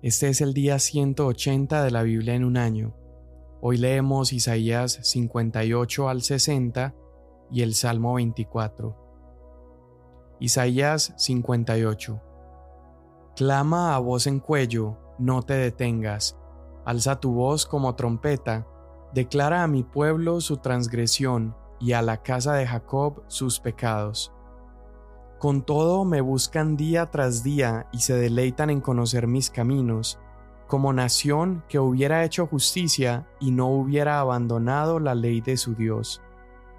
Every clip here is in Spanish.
Este es el día 180 de la Biblia en un año. Hoy leemos Isaías 58 al 60 y el Salmo 24. Isaías 58. Clama a voz en cuello, no te detengas. Alza tu voz como trompeta. Declara a mi pueblo su transgresión y a la casa de Jacob sus pecados. Con todo me buscan día tras día y se deleitan en conocer mis caminos, como nación que hubiera hecho justicia y no hubiera abandonado la ley de su Dios.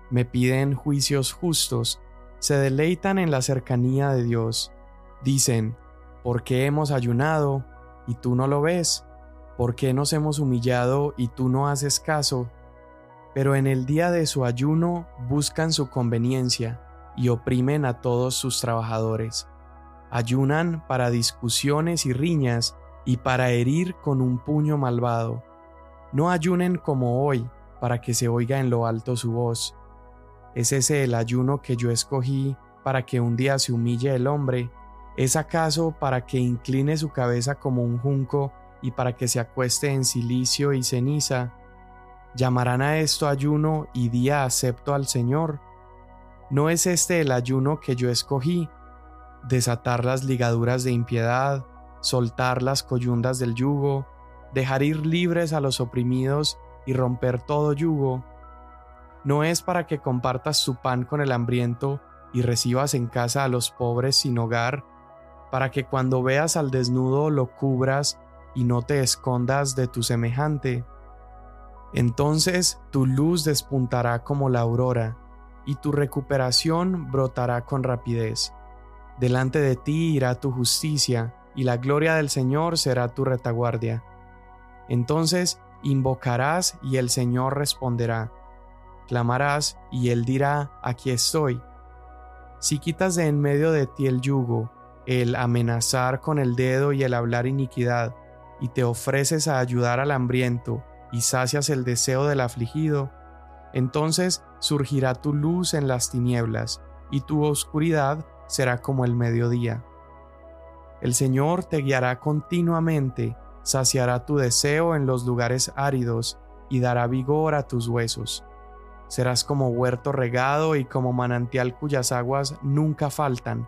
Me piden juicios justos, se deleitan en la cercanía de Dios. Dicen, ¿por qué hemos ayunado y tú no lo ves? ¿Por qué nos hemos humillado y tú no haces caso? Pero en el día de su ayuno buscan su conveniencia y oprimen a todos sus trabajadores. Ayunan para discusiones y riñas y para herir con un puño malvado. No ayunen como hoy, para que se oiga en lo alto su voz. ¿Es ese el ayuno que yo escogí para que un día se humille el hombre? ¿Es acaso para que incline su cabeza como un junco y para que se acueste en silicio y ceniza? ¿Llamarán a esto ayuno y día acepto al Señor? ¿No es este el ayuno que yo escogí? Desatar las ligaduras de impiedad, soltar las coyundas del yugo, dejar ir libres a los oprimidos y romper todo yugo. No es para que compartas tu pan con el hambriento y recibas en casa a los pobres sin hogar, para que cuando veas al desnudo lo cubras y no te escondas de tu semejante. Entonces tu luz despuntará como la aurora y tu recuperación brotará con rapidez. Delante de ti irá tu justicia, y la gloria del Señor será tu retaguardia. Entonces invocarás y el Señor responderá. Clamarás y Él dirá, aquí estoy. Si quitas de en medio de ti el yugo, el amenazar con el dedo y el hablar iniquidad, y te ofreces a ayudar al hambriento, y sacias el deseo del afligido, entonces surgirá tu luz en las tinieblas, y tu oscuridad será como el mediodía. El Señor te guiará continuamente, saciará tu deseo en los lugares áridos, y dará vigor a tus huesos. Serás como huerto regado y como manantial cuyas aguas nunca faltan.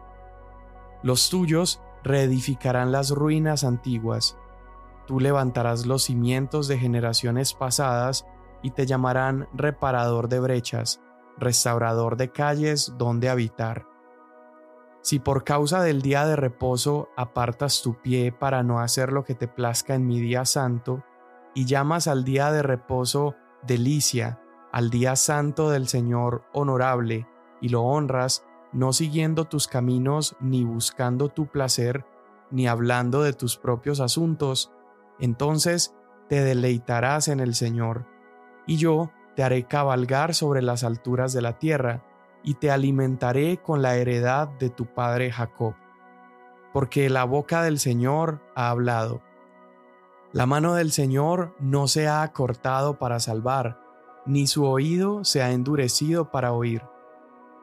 Los tuyos reedificarán las ruinas antiguas. Tú levantarás los cimientos de generaciones pasadas y te llamarán reparador de brechas, restaurador de calles donde habitar. Si por causa del día de reposo apartas tu pie para no hacer lo que te plazca en mi día santo, y llamas al día de reposo delicia, al día santo del Señor honorable, y lo honras, no siguiendo tus caminos ni buscando tu placer, ni hablando de tus propios asuntos, entonces te deleitarás en el Señor y yo te haré cabalgar sobre las alturas de la tierra, y te alimentaré con la heredad de tu padre Jacob. Porque la boca del Señor ha hablado. La mano del Señor no se ha acortado para salvar, ni su oído se ha endurecido para oír.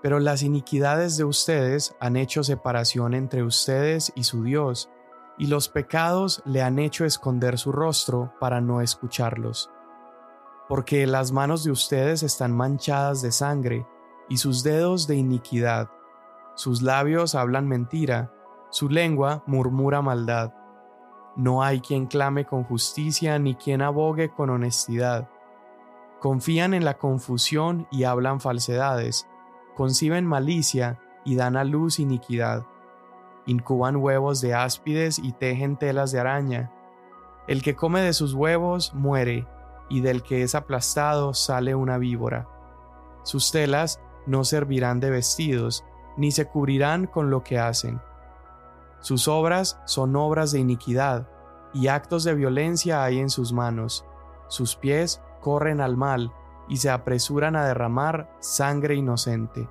Pero las iniquidades de ustedes han hecho separación entre ustedes y su Dios, y los pecados le han hecho esconder su rostro para no escucharlos porque las manos de ustedes están manchadas de sangre y sus dedos de iniquidad. Sus labios hablan mentira, su lengua murmura maldad. No hay quien clame con justicia ni quien abogue con honestidad. Confían en la confusión y hablan falsedades, conciben malicia y dan a luz iniquidad. Incuban huevos de áspides y tejen telas de araña. El que come de sus huevos muere y del que es aplastado sale una víbora. Sus telas no servirán de vestidos, ni se cubrirán con lo que hacen. Sus obras son obras de iniquidad, y actos de violencia hay en sus manos. Sus pies corren al mal, y se apresuran a derramar sangre inocente.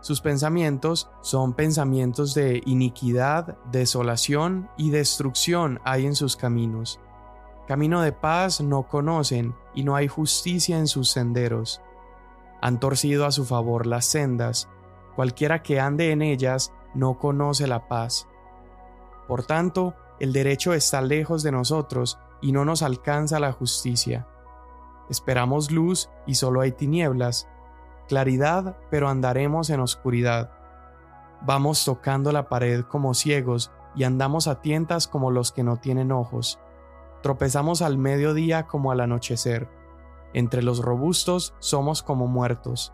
Sus pensamientos son pensamientos de iniquidad, desolación y destrucción hay en sus caminos. Camino de paz no conocen y no hay justicia en sus senderos. Han torcido a su favor las sendas, cualquiera que ande en ellas no conoce la paz. Por tanto, el derecho está lejos de nosotros y no nos alcanza la justicia. Esperamos luz y solo hay tinieblas, claridad pero andaremos en oscuridad. Vamos tocando la pared como ciegos y andamos a tientas como los que no tienen ojos. Tropezamos al mediodía como al anochecer. Entre los robustos somos como muertos.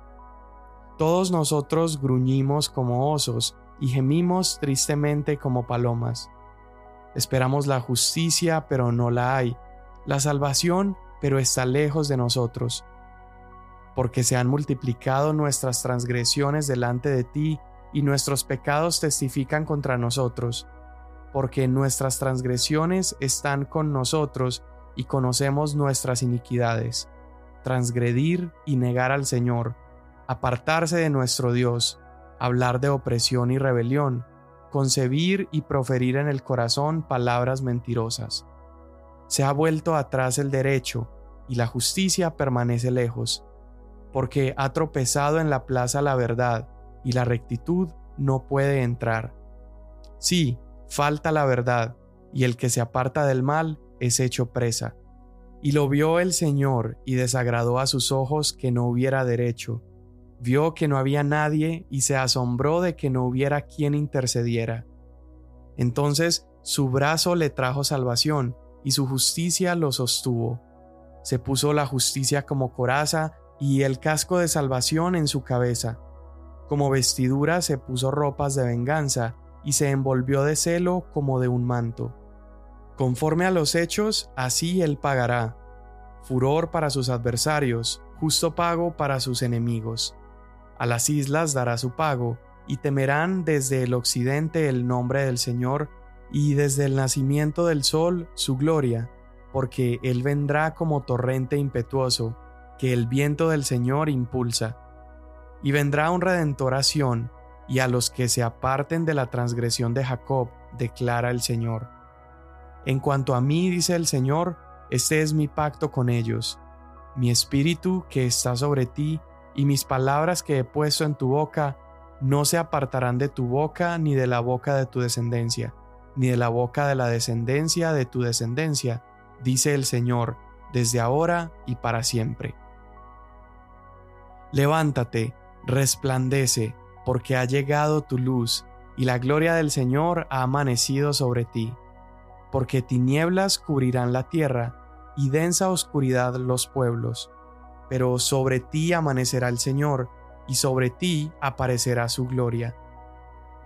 Todos nosotros gruñimos como osos y gemimos tristemente como palomas. Esperamos la justicia, pero no la hay, la salvación, pero está lejos de nosotros. Porque se han multiplicado nuestras transgresiones delante de ti, y nuestros pecados testifican contra nosotros, porque nuestras transgresiones están con nosotros y conocemos nuestras iniquidades. Transgredir y negar al Señor, apartarse de nuestro Dios, hablar de opresión y rebelión, concebir y proferir en el corazón palabras mentirosas. Se ha vuelto atrás el derecho, y la justicia permanece lejos, porque ha tropezado en la plaza la verdad, y la rectitud no puede entrar. Sí, falta la verdad, y el que se aparta del mal es hecho presa. Y lo vio el Señor, y desagradó a sus ojos que no hubiera derecho, vio que no había nadie y se asombró de que no hubiera quien intercediera. Entonces su brazo le trajo salvación y su justicia lo sostuvo. Se puso la justicia como coraza y el casco de salvación en su cabeza. Como vestidura se puso ropas de venganza y se envolvió de celo como de un manto. Conforme a los hechos, así él pagará. Furor para sus adversarios, justo pago para sus enemigos. A las islas dará su pago, y temerán desde el occidente el nombre del Señor, y desde el nacimiento del sol su gloria, porque Él vendrá como torrente impetuoso, que el viento del Señor impulsa. Y vendrá un redentor a y a los que se aparten de la transgresión de Jacob, declara el Señor. En cuanto a mí, dice el Señor, este es mi pacto con ellos. Mi espíritu que está sobre ti y mis palabras que he puesto en tu boca no se apartarán de tu boca ni de la boca de tu descendencia, ni de la boca de la descendencia de tu descendencia, dice el Señor, desde ahora y para siempre. Levántate, resplandece, porque ha llegado tu luz, y la gloria del Señor ha amanecido sobre ti. Porque tinieblas cubrirán la tierra, y densa oscuridad los pueblos pero sobre ti amanecerá el Señor, y sobre ti aparecerá su gloria.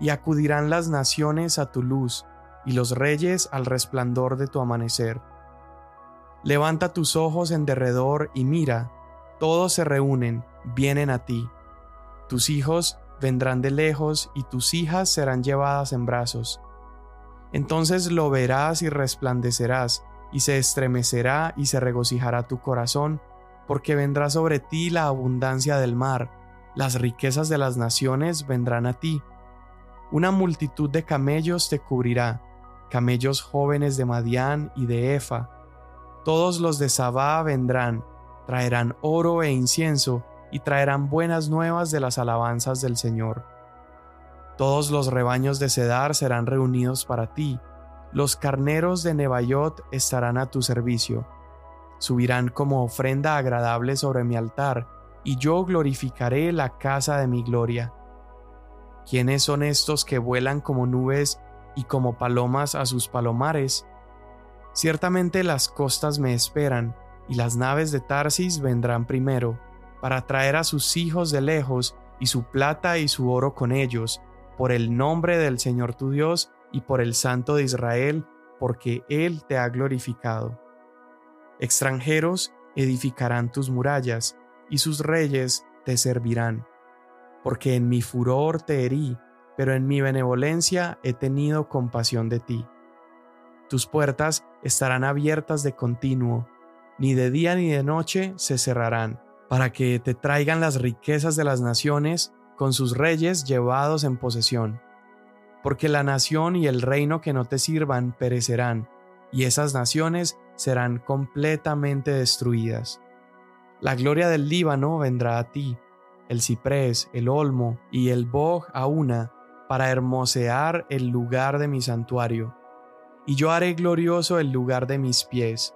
Y acudirán las naciones a tu luz, y los reyes al resplandor de tu amanecer. Levanta tus ojos en derredor y mira, todos se reúnen, vienen a ti. Tus hijos vendrán de lejos y tus hijas serán llevadas en brazos. Entonces lo verás y resplandecerás, y se estremecerá y se regocijará tu corazón, porque vendrá sobre ti la abundancia del mar, las riquezas de las naciones vendrán a ti. Una multitud de camellos te cubrirá, camellos jóvenes de Madián y de Efa. Todos los de Sabá vendrán, traerán oro e incienso, y traerán buenas nuevas de las alabanzas del Señor. Todos los rebaños de Cedar serán reunidos para ti, los carneros de Nebayot estarán a tu servicio subirán como ofrenda agradable sobre mi altar, y yo glorificaré la casa de mi gloria. ¿Quiénes son estos que vuelan como nubes y como palomas a sus palomares? Ciertamente las costas me esperan, y las naves de Tarsis vendrán primero, para traer a sus hijos de lejos, y su plata y su oro con ellos, por el nombre del Señor tu Dios y por el Santo de Israel, porque Él te ha glorificado. Extranjeros edificarán tus murallas, y sus reyes te servirán. Porque en mi furor te herí, pero en mi benevolencia he tenido compasión de ti. Tus puertas estarán abiertas de continuo, ni de día ni de noche se cerrarán, para que te traigan las riquezas de las naciones, con sus reyes llevados en posesión. Porque la nación y el reino que no te sirvan perecerán, y esas naciones serán completamente destruidas. La gloria del Líbano vendrá a ti, el ciprés, el olmo y el boj a una, para hermosear el lugar de mi santuario. y yo haré glorioso el lugar de mis pies.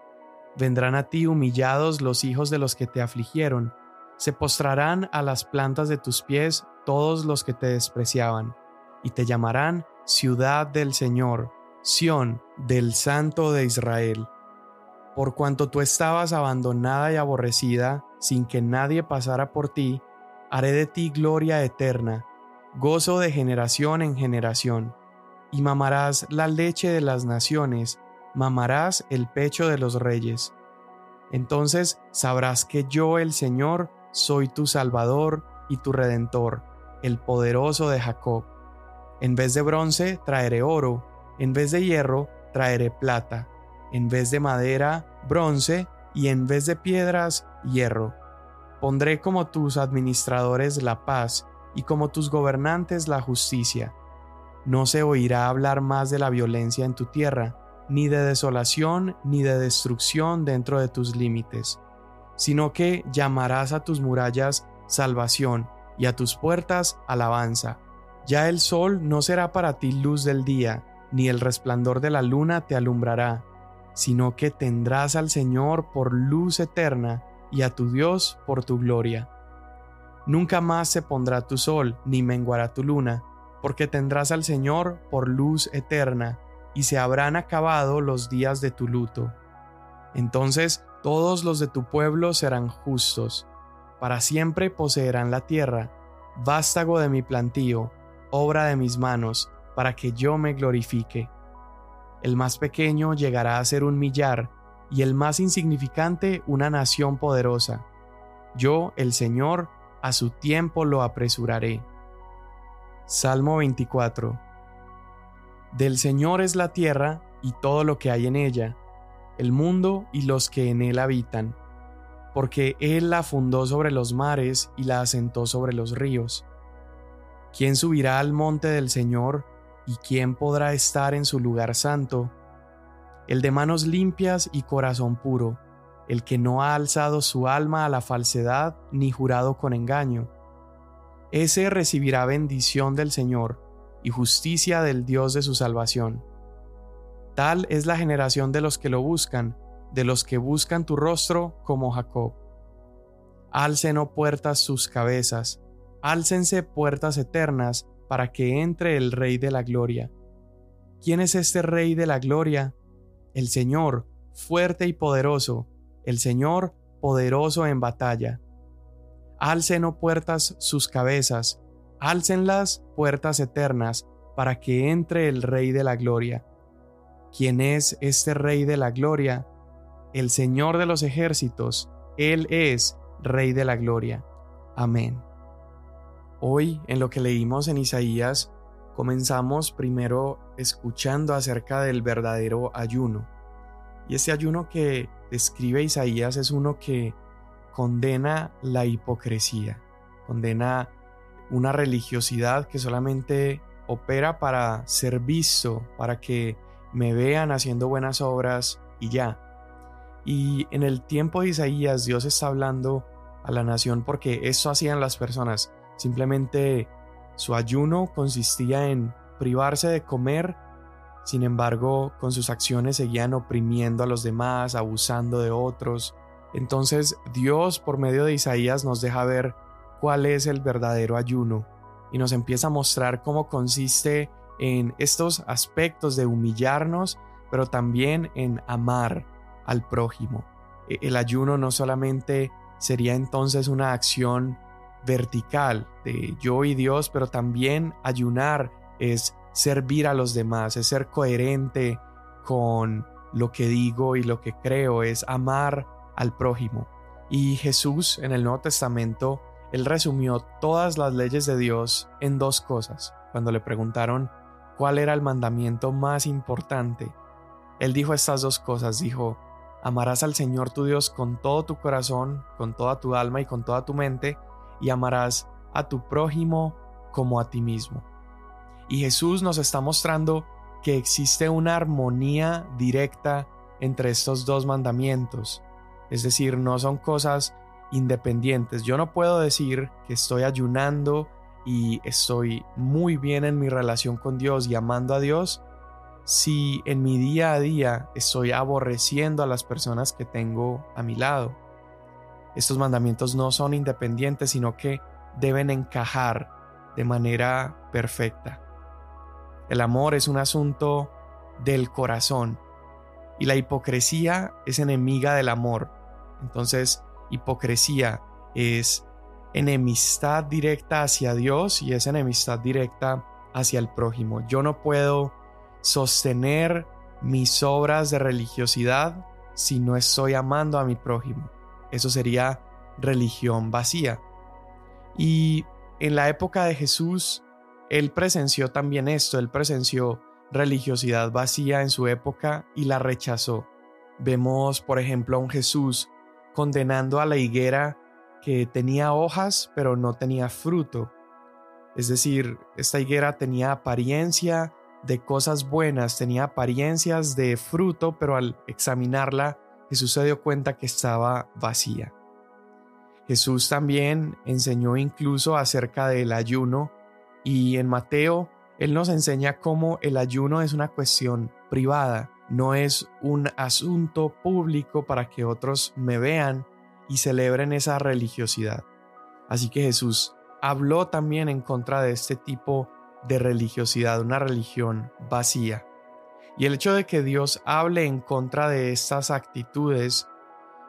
Vendrán a ti humillados los hijos de los que te afligieron, se postrarán a las plantas de tus pies todos los que te despreciaban, y te llamarán ciudad del Señor, Sión del Santo de Israel. Por cuanto tú estabas abandonada y aborrecida, sin que nadie pasara por ti, haré de ti gloria eterna, gozo de generación en generación y mamarás la leche de las naciones, mamarás el pecho de los reyes. Entonces sabrás que yo el Señor soy tu Salvador y tu Redentor, el poderoso de Jacob. En vez de bronce traeré oro, en vez de hierro traeré plata, en vez de madera bronce y en vez de piedras hierro. Pondré como tus administradores la paz y como tus gobernantes la justicia no se oirá hablar más de la violencia en tu tierra, ni de desolación ni de destrucción dentro de tus límites, sino que llamarás a tus murallas salvación y a tus puertas alabanza. Ya el sol no será para ti luz del día, ni el resplandor de la luna te alumbrará, sino que tendrás al Señor por luz eterna y a tu Dios por tu gloria. Nunca más se pondrá tu sol, ni menguará tu luna, porque tendrás al Señor por luz eterna, y se habrán acabado los días de tu luto. Entonces todos los de tu pueblo serán justos, para siempre poseerán la tierra, vástago de mi plantío, obra de mis manos, para que yo me glorifique. El más pequeño llegará a ser un millar, y el más insignificante una nación poderosa. Yo, el Señor, a su tiempo lo apresuraré. Salmo 24 Del Señor es la tierra y todo lo que hay en ella, el mundo y los que en él habitan, porque Él la fundó sobre los mares y la asentó sobre los ríos. ¿Quién subirá al monte del Señor y quién podrá estar en su lugar santo? El de manos limpias y corazón puro, el que no ha alzado su alma a la falsedad ni jurado con engaño ese recibirá bendición del Señor y justicia del Dios de su salvación. Tal es la generación de los que lo buscan, de los que buscan tu rostro como Jacob. Alcen, oh puertas, sus cabezas, álcense puertas eternas, para que entre el Rey de la Gloria. ¿Quién es este Rey de la Gloria? El Señor, fuerte y poderoso, el Señor, poderoso en batalla. Alcen, oh puertas, sus cabezas, álcenlas puertas eternas, para que entre el Rey de la Gloria. ¿Quién es este Rey de la Gloria? El Señor de los ejércitos, Él es Rey de la Gloria. Amén. Hoy, en lo que leímos en Isaías, comenzamos primero escuchando acerca del verdadero ayuno. Y este ayuno que describe Isaías es uno que condena la hipocresía, condena una religiosidad que solamente opera para ser visto, para que me vean haciendo buenas obras y ya. Y en el tiempo de Isaías Dios está hablando a la nación porque eso hacían las personas. Simplemente su ayuno consistía en privarse de comer, sin embargo con sus acciones seguían oprimiendo a los demás, abusando de otros, entonces Dios por medio de Isaías nos deja ver cuál es el verdadero ayuno y nos empieza a mostrar cómo consiste en estos aspectos de humillarnos, pero también en amar al prójimo. E, el ayuno no solamente sería entonces una acción vertical de yo y Dios, pero también ayunar es servir a los demás, es ser coherente con lo que digo y lo que creo, es amar al prójimo. Y Jesús en el Nuevo Testamento, él resumió todas las leyes de Dios en dos cosas. Cuando le preguntaron cuál era el mandamiento más importante, él dijo estas dos cosas. Dijo, amarás al Señor tu Dios con todo tu corazón, con toda tu alma y con toda tu mente, y amarás a tu prójimo como a ti mismo. Y Jesús nos está mostrando que existe una armonía directa entre estos dos mandamientos. Es decir, no son cosas independientes. Yo no puedo decir que estoy ayunando y estoy muy bien en mi relación con Dios y amando a Dios si en mi día a día estoy aborreciendo a las personas que tengo a mi lado. Estos mandamientos no son independientes, sino que deben encajar de manera perfecta. El amor es un asunto del corazón y la hipocresía es enemiga del amor. Entonces, hipocresía es enemistad directa hacia Dios y es enemistad directa hacia el prójimo. Yo no puedo sostener mis obras de religiosidad si no estoy amando a mi prójimo. Eso sería religión vacía. Y en la época de Jesús, él presenció también esto, él presenció religiosidad vacía en su época y la rechazó. Vemos, por ejemplo, a un Jesús condenando a la higuera que tenía hojas pero no tenía fruto. Es decir, esta higuera tenía apariencia de cosas buenas, tenía apariencias de fruto, pero al examinarla, Jesús se dio cuenta que estaba vacía. Jesús también enseñó incluso acerca del ayuno y en Mateo él nos enseña cómo el ayuno es una cuestión privada, no es un asunto público para que otros me vean y celebren esa religiosidad. Así que Jesús habló también en contra de este tipo de religiosidad, una religión vacía. Y el hecho de que Dios hable en contra de estas actitudes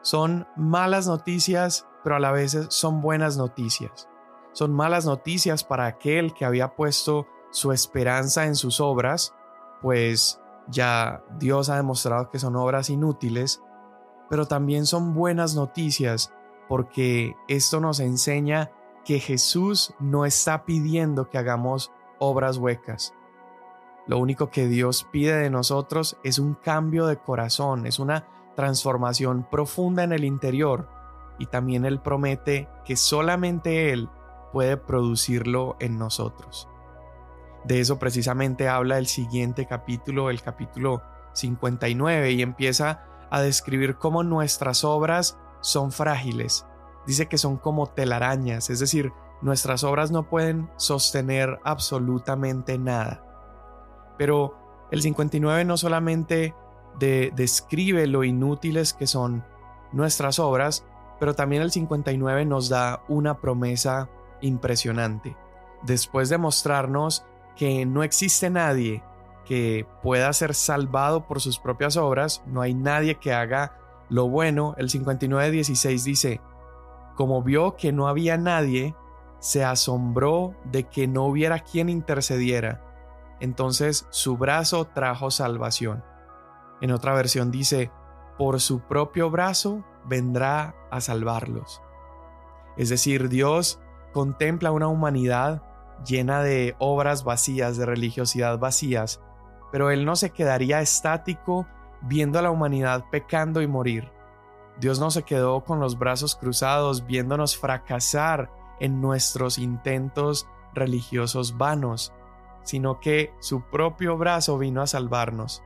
son malas noticias, pero a la vez son buenas noticias. Son malas noticias para aquel que había puesto su esperanza en sus obras, pues ya Dios ha demostrado que son obras inútiles, pero también son buenas noticias porque esto nos enseña que Jesús no está pidiendo que hagamos obras huecas. Lo único que Dios pide de nosotros es un cambio de corazón, es una transformación profunda en el interior y también Él promete que solamente Él puede producirlo en nosotros. De eso precisamente habla el siguiente capítulo, el capítulo 59, y empieza a describir cómo nuestras obras son frágiles. Dice que son como telarañas, es decir, nuestras obras no pueden sostener absolutamente nada. Pero el 59 no solamente describe lo inútiles que son nuestras obras, pero también el 59 nos da una promesa impresionante. Después de mostrarnos que no existe nadie que pueda ser salvado por sus propias obras, no hay nadie que haga lo bueno, el 59.16 dice, como vio que no había nadie, se asombró de que no hubiera quien intercediera. Entonces su brazo trajo salvación. En otra versión dice, por su propio brazo vendrá a salvarlos. Es decir, Dios contempla una humanidad llena de obras vacías, de religiosidad vacías, pero Él no se quedaría estático viendo a la humanidad pecando y morir. Dios no se quedó con los brazos cruzados viéndonos fracasar en nuestros intentos religiosos vanos, sino que su propio brazo vino a salvarnos.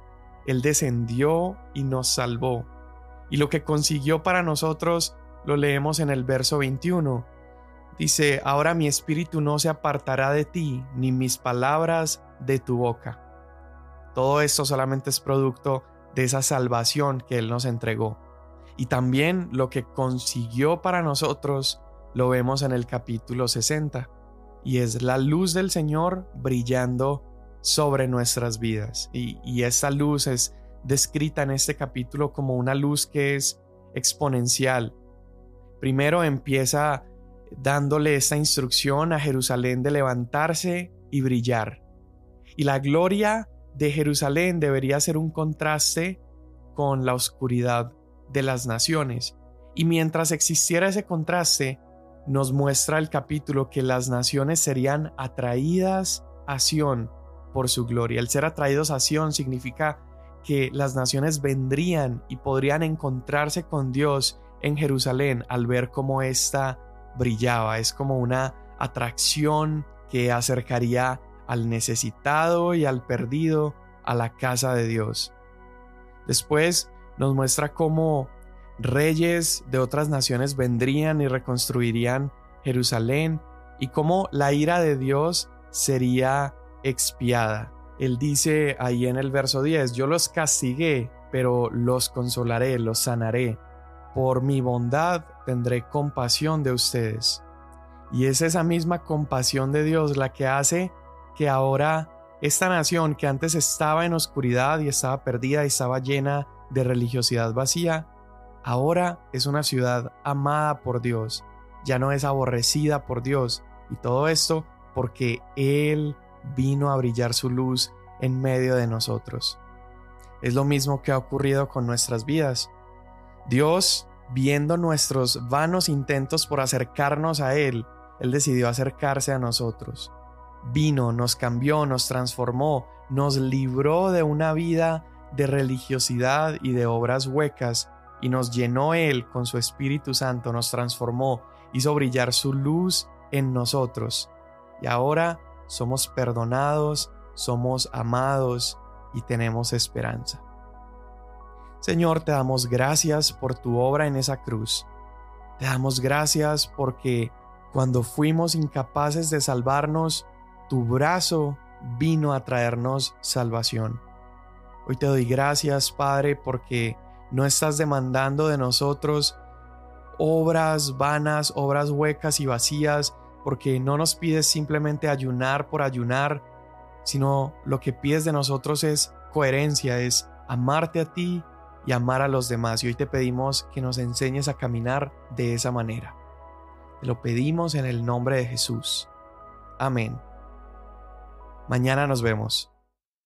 Él descendió y nos salvó. Y lo que consiguió para nosotros lo leemos en el verso 21. Dice, ahora mi espíritu no se apartará de ti, ni mis palabras de tu boca. Todo esto solamente es producto de esa salvación que Él nos entregó. Y también lo que consiguió para nosotros lo vemos en el capítulo 60, y es la luz del Señor brillando sobre nuestras vidas. Y, y esta luz es descrita en este capítulo como una luz que es exponencial. Primero empieza dándole esta instrucción a Jerusalén de levantarse y brillar. Y la gloria de Jerusalén debería ser un contraste con la oscuridad de las naciones. Y mientras existiera ese contraste, nos muestra el capítulo que las naciones serían atraídas a Sión por su gloria. El ser atraídos a Sión significa que las naciones vendrían y podrían encontrarse con Dios en Jerusalén al ver cómo ésta brillaba. Es como una atracción que acercaría al necesitado y al perdido a la casa de Dios. Después nos muestra cómo reyes de otras naciones vendrían y reconstruirían Jerusalén y cómo la ira de Dios sería expiada. Él dice ahí en el verso 10, yo los castigué, pero los consolaré, los sanaré. Por mi bondad tendré compasión de ustedes. Y es esa misma compasión de Dios la que hace que ahora esta nación que antes estaba en oscuridad y estaba perdida y estaba llena de religiosidad vacía, ahora es una ciudad amada por Dios, ya no es aborrecida por Dios. Y todo esto porque Él vino a brillar su luz en medio de nosotros. Es lo mismo que ha ocurrido con nuestras vidas. Dios, viendo nuestros vanos intentos por acercarnos a Él, Él decidió acercarse a nosotros vino, nos cambió, nos transformó, nos libró de una vida de religiosidad y de obras huecas, y nos llenó Él con su Espíritu Santo, nos transformó, hizo brillar su luz en nosotros. Y ahora somos perdonados, somos amados y tenemos esperanza. Señor, te damos gracias por tu obra en esa cruz. Te damos gracias porque cuando fuimos incapaces de salvarnos, tu brazo vino a traernos salvación. Hoy te doy gracias, Padre, porque no estás demandando de nosotros obras vanas, obras huecas y vacías, porque no nos pides simplemente ayunar por ayunar, sino lo que pides de nosotros es coherencia, es amarte a ti y amar a los demás. Y hoy te pedimos que nos enseñes a caminar de esa manera. Te lo pedimos en el nombre de Jesús. Amén. Mañana nos vemos.